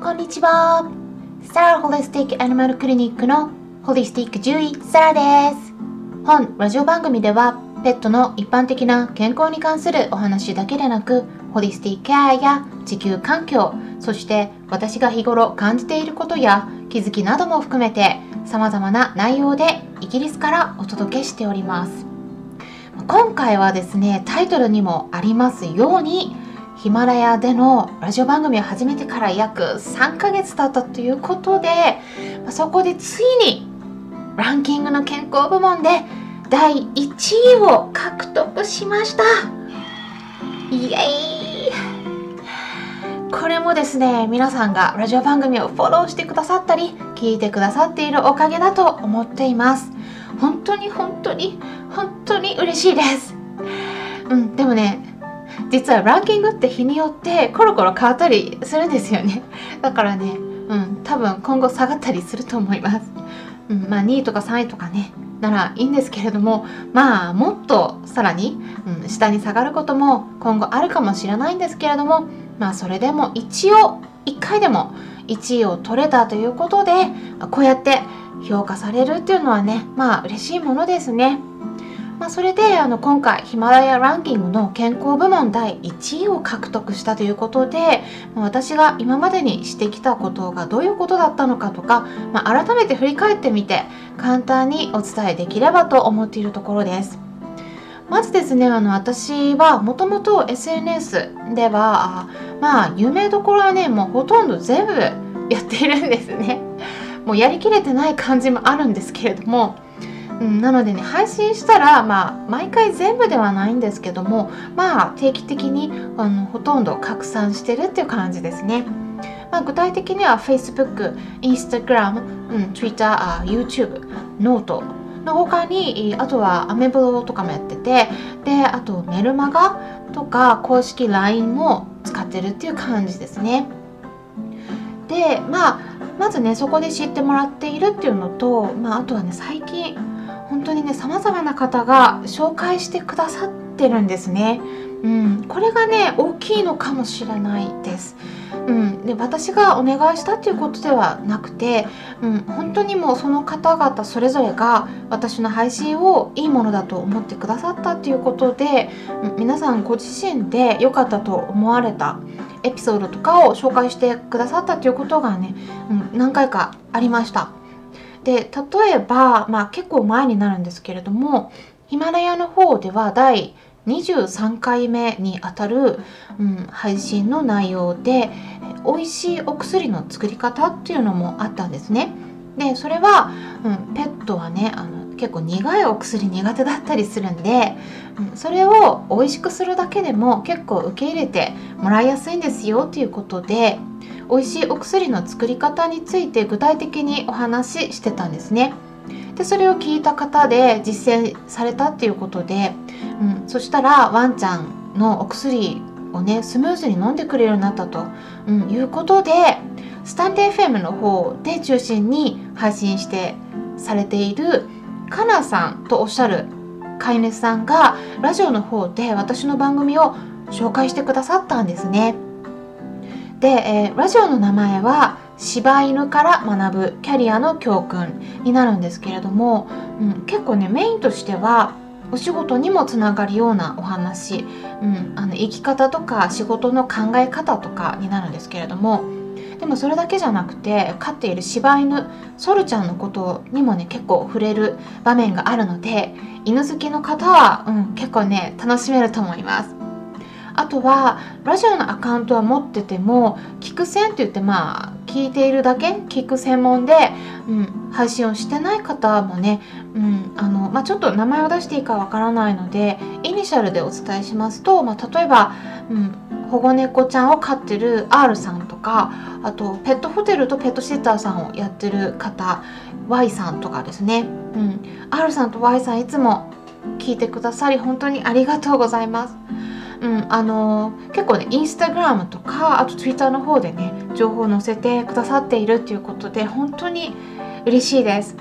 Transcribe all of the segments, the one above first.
こんにちは。サラホリスティックアニマルクリニックのホリスティック獣医サラです。本ラジオ番組ではペットの一般的な健康に関するお話だけでなくホリスティックケアや地球環境そして私が日頃感じていることや気づきなども含めて様々な内容でイギリスからお届けしております。今回はですねタイトルにもありますようにヒマラヤでのラジオ番組を始めてから約3ヶ月経ったということでそこでついにランキングの健康部門で第1位を獲得しました。イエーイ。これもですね皆さんがラジオ番組をフォローしてくださったり聞いてくださっているおかげだと思っています。本当に本当に本当に嬉しいです。うんでもね実はランキングって日によってコロコロ変わったりするんですよね だからねうん多分今後下がったりすると思います、うん、まあ2位とか3位とかねならいいんですけれどもまあもっとさらに、うん、下に下がることも今後あるかもしれないんですけれどもまあそれでも一応1回でも1位を取れたということでこうやって評価されるっていうのはねまあ嬉しいものですね。まあ、それであの今回ヒマラヤランキングの健康部門第1位を獲得したということで、まあ、私が今までにしてきたことがどういうことだったのかとか、まあ、改めて振り返ってみて簡単にお伝えできればと思っているところです。まずですねあの私はもともと SNS ではまあ有名どころはねもうほとんど全部やっているんですね。もうやりきれてない感じもあるんですけれどもうん、なのでね配信したら、まあ、毎回全部ではないんですけどもまあ定期的にあのほとんど拡散してるっていう感じですね。まあ、具体的には Facebook、Instagram、うん、Twitter、YouTube、ノートの他にあとはアメブロとかもやっててであとメルマガとか公式 LINE も使ってるっていう感じですね。でまあまずねそこで知ってもらっているっていうのと、まあ、あとはね最近当にね様々な方が紹介してくださってるんですね。うん、これがね大きいのかもしれないです。うん、で私がお願いしたっていうことではなくて、うん、本当にもうその方々それぞれが私の配信をいいものだと思ってくださったっていうことで、うん、皆さんご自身で良かったと思われたエピソードとかを紹介してくださったっていうことがね、うん、何回かありました。で例えば、まあ、結構前になるんですけれどもヒマラヤの方では第23回目にあたる、うん、配信の内容で美味しいお薬の作り方っていうのもあったんですね。でそれは、うん、ペットはねあの結構苦いお薬苦手だったりするんで、うん、それを美味しくするだけでも結構受け入れてもらいやすいんですよということで美味しいお薬の作り方について具体的にお話ししてたんですね。でそれを聞いた方で実践されたっていうことで、うん、そしたらワンちゃんのお薬をねスムーズに飲んでくれるようになったと、うん、いうことでスタンデー FM の方で中心に配信してされているかなさんとおっしゃる飼い主さんがラジオの方で私の番組を紹介してくださったんですね。で、えー、ラジオの名前は柴犬から学ぶキャリアの教訓になるんですけれども、うん、結構ねメインとしてはお仕事にもつながるようなお話、うん、あの生き方とか仕事の考え方とかになるんですけれどもでもそれだけじゃなくて飼っている柴犬ソルちゃんのことにもね結構触れる場面があるので犬好きの方は、うん、結構ね楽しめると思います。あとはラジオのアカウントは持ってても聞く専って言ってまあ聞いているだけ聞く専門で、うん、配信をしてない方もね、うんあのまあ、ちょっと名前を出していいかわからないのでイニシャルでお伝えしますと、まあ、例えば、うん、保護猫ちゃんを飼ってる R さんとかあとペットホテルとペットシッターさんをやってる方 Y さんとかですね、うん、R さんと Y さんいつも聞いてくださり本当にありがとうございます。うん、あの結構ねインスタグラムとかあとツイッターの方でね情報を載せてくださっているっていうことで本当に嬉しいです。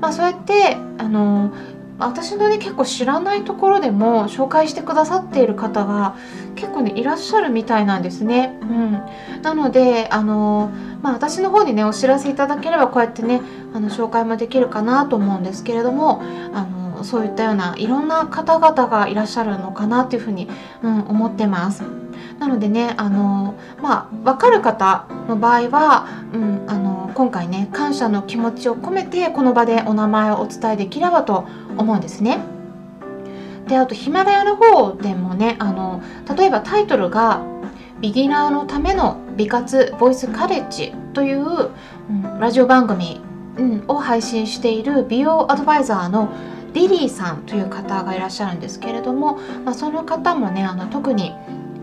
まあ、そうやってあの私のね結構知らないところでも紹介してくださっている方が結構ねいらっしゃるみたいなんですね。うん、なのであの、まあ、私の方にねお知らせいただければこうやってねあの紹介もできるかなと思うんですけれどもあのそういったようないろんな方々がいらっしゃるのかなというふうに、うん、思ってます。なのでねあのまあ分かる方の場合は、うん、あの今回ね感謝の気持ちを込めてこの場でお名前をお伝えできればと思うんですね。であとヒマラヤの方でもねあの例えばタイトルが「ビギナーのための美活ボイスカレッジ」という、うん、ラジオ番組、うん、を配信している美容アドバイザーのリリーさんという方がいらっしゃるんですけれども、まあ、その方もねあの特に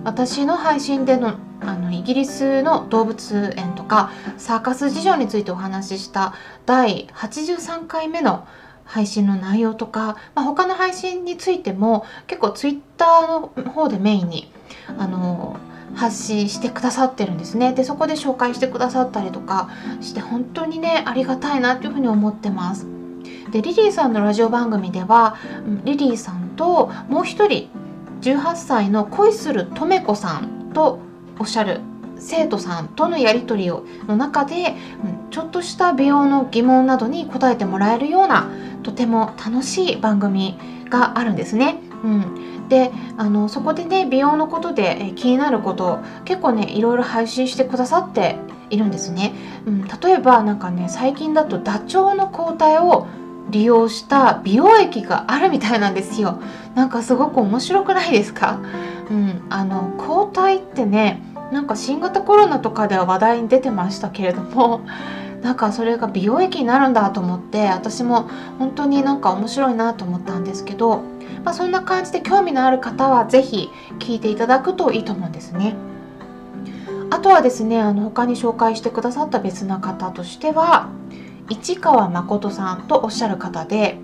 私の配信でのあのイギリスの動物園とかサーカス事情についてお話しした第83回目の配信の内容とか、まあ、他の配信についても結構ツイッターの方でメインにあの発信してくださってるんですね。でそこで紹介してくださったりとかして本当にねありがたいなというふうに思ってます。でリリーさんのラジオ番組ではリリーさんともう一人18歳の恋するとめこさんとおっしゃる生徒さんとのやり取りをの中で、ちょっとした美容の疑問などに答えてもらえるようなとても楽しい番組があるんですね。うん、であのそこでね美容のことで気になること結構ねいろいろ配信してくださっているんですね。うん、例えばなんかね最近だとダチョウの抗体を利用した美容液があるみたいなんですよ。なんかすごく面白くないですか？うん、あの抗体ってねなんか新型コロナとかでは話題に出てましたけれどもなんかそれが美容液になるんだと思って私も本当になんか面白いなと思ったんですけど、まあ、そんな感じで興味のある方は是非聞いていただくといいと思うんですね。あとはですねあの他に紹介してくださった別な方としては市川誠さんとおっしゃる方で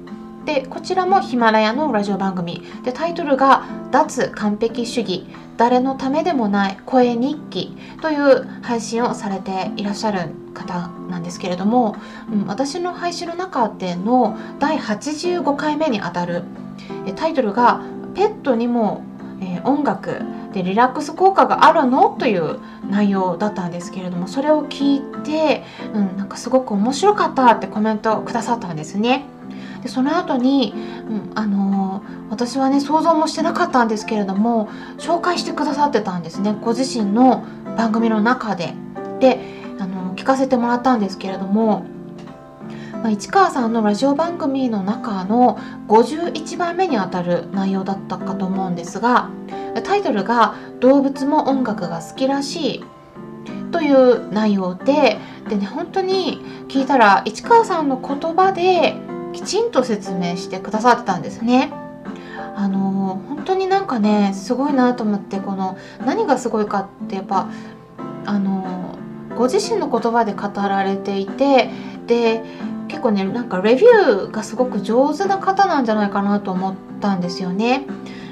でこちらもヒマラヤのラジオ番組。でタイトルが「脱完璧主義。誰のためでもない声日記」という配信をされていらっしゃる方なんですけれども、うん、私の配信の中での第85回目にあたる。タイトルが「ペットにも、えー、音楽。でリラックス効果があるの?」という内容だったんですけれどもそれを聞いて、うん、なんかすごく面白かったってコメントをくださったんですね。でその後に、うん、あのー、私はね想像もしてなかったんですけれども紹介してくださってたんですねご自身の番組の中で。で、あのー、聞かせてもらったんですけれども、まあ、市川さんのラジオ番組の中の51番目にあたる内容だったかと思うんですがタイトルが「動物も音楽が好きらしい」という内容ででね本当に聞いたら市川さんの言葉できちんと説明してくださってたんですね。あの本当になんかねすごいなと思ってこの何がすごいかってやっぱあのご自身の言葉で語られていてで結構ねなんかレビューがすごく上手な方なんじゃないかなと思ったんですよね。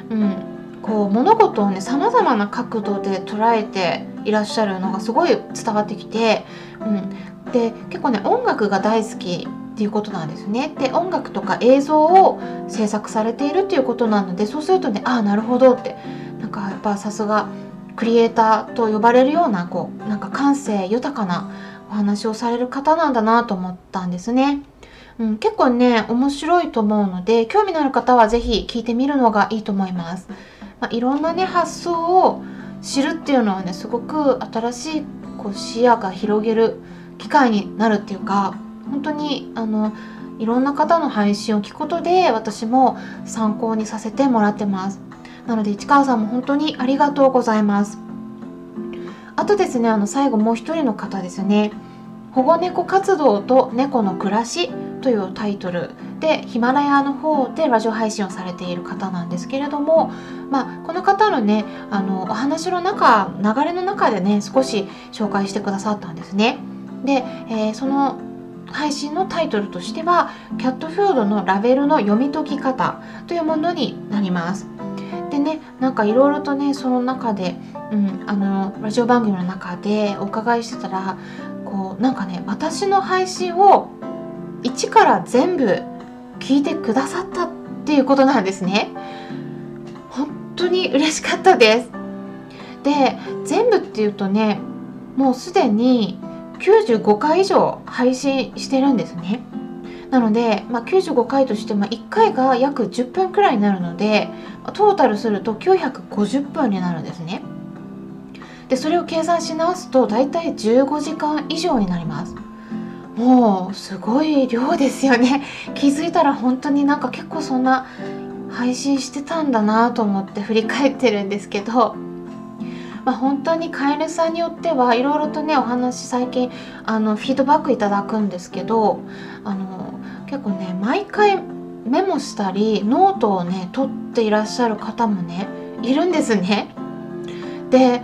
うん、こう物事をねさまざまな角度で捉えていらっしゃるのがすごい伝わってきて、うん、で結構ね音楽が大好きっていうことなんですね。で音楽とか映像を制作されているっていうことなのでそうするとねああなるほどってなんかやっぱさすがクリエイターと呼ばれるようなこうなんか感性豊かなお話をされる方なんだなと思ったんですね。うん、結構ね面白いと思うので興味のある方は是非聞いてみるのがいいと思います。まあ、いろんなね発想を知るっていうのはねすごく新しいこう視野が広げる機会になるっていうか本当にあのいろんな方の配信を聞くことで私も参考にさせてもらってます。なので市川さんも本当にありがとうございます。あとですねあの最後もう一人の方ですね。保護猫活動と猫の暮らし。というタイトルでヒマラヤの方でラジオ配信をされている方なんですけれども、まあ、この方のねあのお話の中流れの中でね少し紹介してくださったんですね。で、えー、その配信のタイトルとしてはキャットフードのラベルの読み解き方というものになります。でねなんかいろいろとねその中で、うん、あのラジオ番組の中でお伺いしてたらこうなんかね私の配信を一から全部聞いてくださったっていうことなんですね。本当に嬉しかったです。で全部っていうとねもうすでに95回以上配信してるんですねなので、まあ、95回としても1回が約10分くらいになるのでトータルすると950分になるんですねでそれを計算し直すと大体15時間以上になりますもうすごい量ですよね 気づいたら本当になんか結構そんな配信してたんだなと思って 振り返ってるんですけどまあ、本当に飼い主さんによってはいろいろとねお話最近あのフィードバックいただくんですけどあの結構ね毎回メモしたりノートをね取っていらっしゃる方もねいるんですね。で、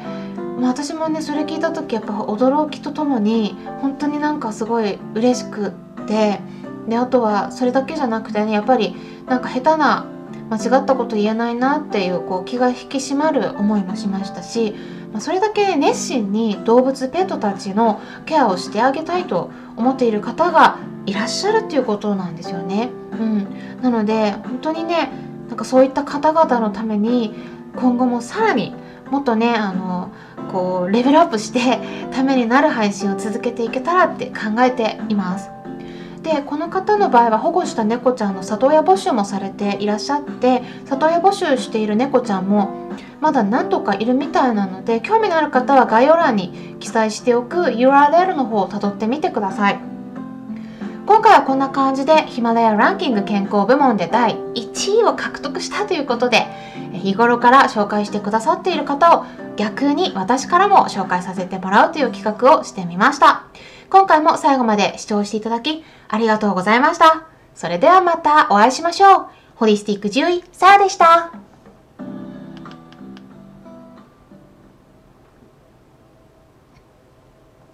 まあ、私もねそれ聞いた時やっぱ驚きとともに本当になんかすごい嬉しくてであとはそれだけじゃなくてねやっぱりなんか下手な間違ったこと言えないなっていうこう気が引き締まる思いもしましたし、まあ、それだけ熱心に動物ペットたちのケアをしてあげたいと思っている方がいらっしゃるっていうことなんですよね。うん、なので本当にねなんかそういった方々のために今後もさらにもっとねあのこうレベルアップしてためになる配信を続けていけたらって考えています。でこの方の場合は保護した猫ちゃんの里親募集もされていらっしゃって里親募集している猫ちゃんもまだ何とかいるみたいなので興味のある方は概要欄に記載しておく URL の方をたどってみてください今回はこんな感じでヒマラヤランキング健康部門で第1位を獲得したということで日頃から紹介してくださっている方を逆に私からも紹介させてもらうという企画をしてみました今回も最後まで視聴していただきありがとうございました。それではまたお会いしましょう。ホリスティック獣医、サラでした。